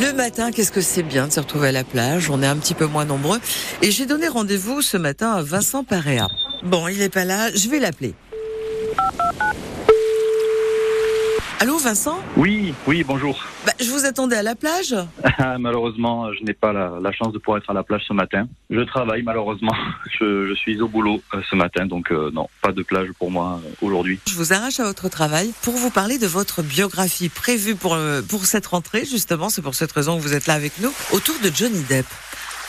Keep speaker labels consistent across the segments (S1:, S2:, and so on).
S1: Le matin, qu'est-ce que c'est bien de se retrouver à la plage? On est un petit peu moins nombreux. Et j'ai donné rendez-vous ce matin à Vincent Paréa. Bon, il n'est pas là, je vais l'appeler. Allô Vincent
S2: Oui, oui, bonjour.
S1: bah, Je vous attendais à la plage
S2: malheureusement, je n'ai pas la, chance de pouvoir être à la plage ce matin. Je travaille malheureusement. Je, suis au boulot euh, ce matin, donc euh, non, pas de plage pour moi euh, aujourd'hui.
S1: Je vous arrache à votre travail pour vous parler de votre biographie prévue pour, pour cette rentrée, justement. C'est pour cette raison que vous êtes là avec nous, autour de Johnny Depp.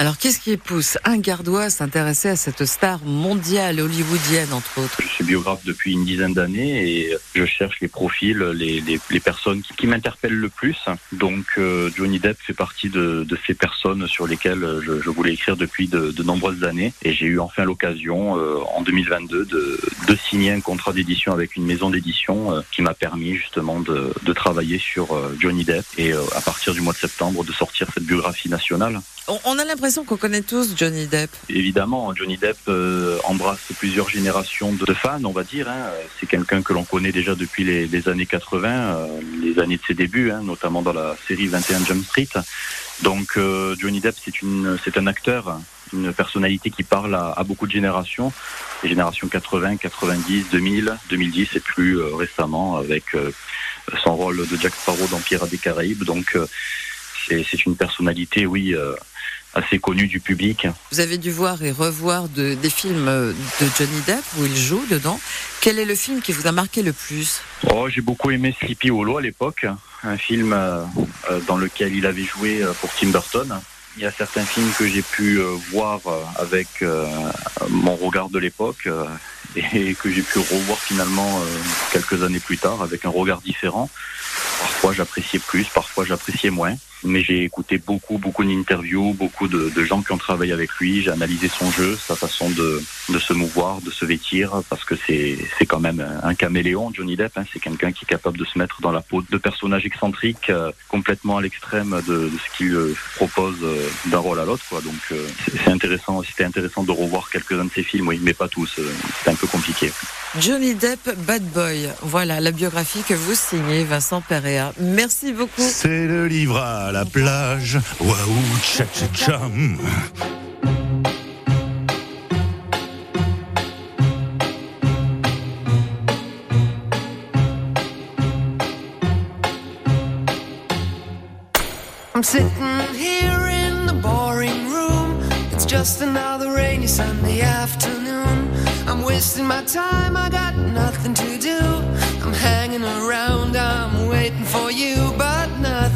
S1: Alors, qu'est-ce qui pousse un gardois à s'intéresser à cette star mondiale hollywoodienne, entre autres?
S2: Je suis biographe depuis une dizaine d'années et je cherche les profils, les, les, personnes qui, m'interpellent le plus. Donc, euh, Johnny Depp fait partie de, ces personnes sur lesquelles je, voulais écrire depuis de, de, nombreuses années. Et j'ai eu enfin l'occasion, euh, en 2022, de, de, signer un contrat d'édition avec une maison d'édition euh, qui m'a permis justement de, travailler sur Johnny Depp et à partir du mois de septembre de sortir cette biographie nationale.
S1: On a l'impression qu'on connaît tous Johnny Depp.
S2: Évidemment, Johnny Depp euh, embrasse plusieurs générations de fans, on va dire. Hein. C'est quelqu'un que l'on connaît déjà depuis les, années 80, euh, les années de ses débuts, hein, notamment dans la série 21 Jump Street. Donc euh, Johnny Depp, c'est un acteur, une personnalité qui parle à, beaucoup de générations, les générations 80, 90, 2000, 2010 et plus récemment avec son rôle de Jack Sparrow dans Pirates des Caraïbes. Donc c'est une personnalité, oui, assez connu du public.
S1: Vous avez dû voir et revoir de, des films de Johnny Depp où il joue dedans. Quel est le film qui vous a marqué le plus?
S2: Oh, j'ai beaucoup aimé Sleepy Hollow à l'époque, un film euh, euh, dans lequel il avait joué euh, pour Tim Burton. Il y a certains films que j'ai pu voir avec mon regard de l'époque et que j'ai pu revoir finalement quelques années plus tard avec un regard différent. Parfois j'appréciais plus, parfois j'appréciais moins mais j'ai écouté beaucoup, beaucoup d'interviews, beaucoup de, de, gens qui ont travaillé avec lui. J'ai analysé son jeu, sa façon de, de se mouvoir, de se vêtir, parce que c'est c'est quand même un caméléon, Johnny Depp. Hein. C'est quelqu'un qui est capable de se mettre dans la peau de personnages excentriques, euh, complètement à l'extrême de, de, ce qu'il euh, propose euh, d'un rôle à l'autre. Donc c'est intéressant. C'était intéressant de revoir quelques-uns de ses films, oui, mais pas tous. C'était un peu compliqué.
S1: Johnny Depp, Bad Boy. Voilà la biographie que vous signez, Vincent Perea. Merci beaucoup.
S3: C'est le livre la plage. Waouh, tcha. I'm sitting here in the boring room. It's just another rainy Sunday afternoon. I'm wasting my time, I got nothing to do. I'm hanging around, I'm waiting for you, but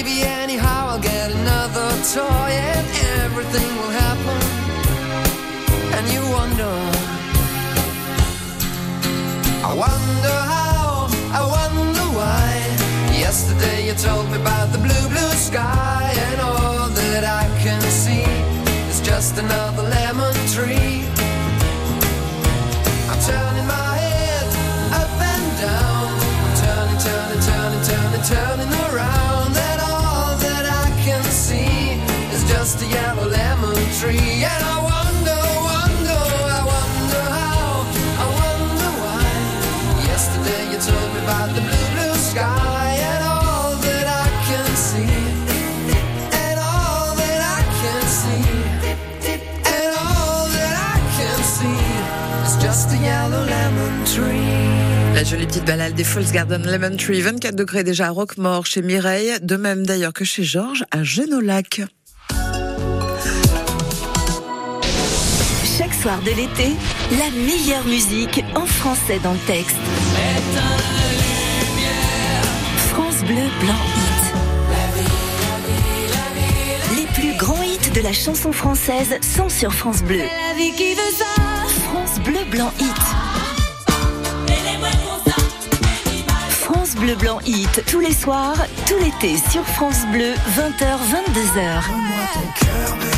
S3: Maybe anyhow I'll get another toy and everything will happen. And you wonder, I wonder how, I wonder why. Yesterday you told me about the blue, blue sky and all that I can see is just another lemon tree.
S1: La jolie petite balade des Falls Garden Lemon Tree, 24 degrés déjà à Roquemort chez Mireille, de même d'ailleurs que chez Georges à Genolac.
S4: Chaque soir de l'été, la meilleure musique en français dans le texte. France Bleu Blanc Hit. Les plus grands hits de la chanson française sont sur France Bleu. France Bleu Blanc Hit. France Bleu Blanc Hit, tous les soirs, tout l'été sur France Bleu, 20h, 22h.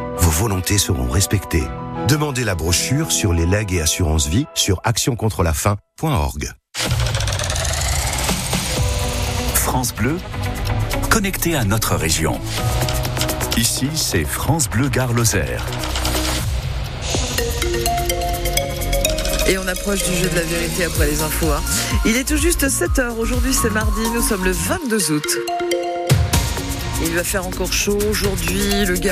S5: Vos volontés seront respectées. Demandez la brochure sur les legs et assurances vie sur actioncontrelafaim.org.
S6: France Bleu, connecté à notre région. Ici, c'est France Bleu Gare Lozère.
S1: Et on approche du jeu de la vérité après les infos. hein. Il est tout juste 7h. Aujourd'hui, c'est mardi. Nous sommes le 22 août. Il va faire encore chaud aujourd'hui. Le gars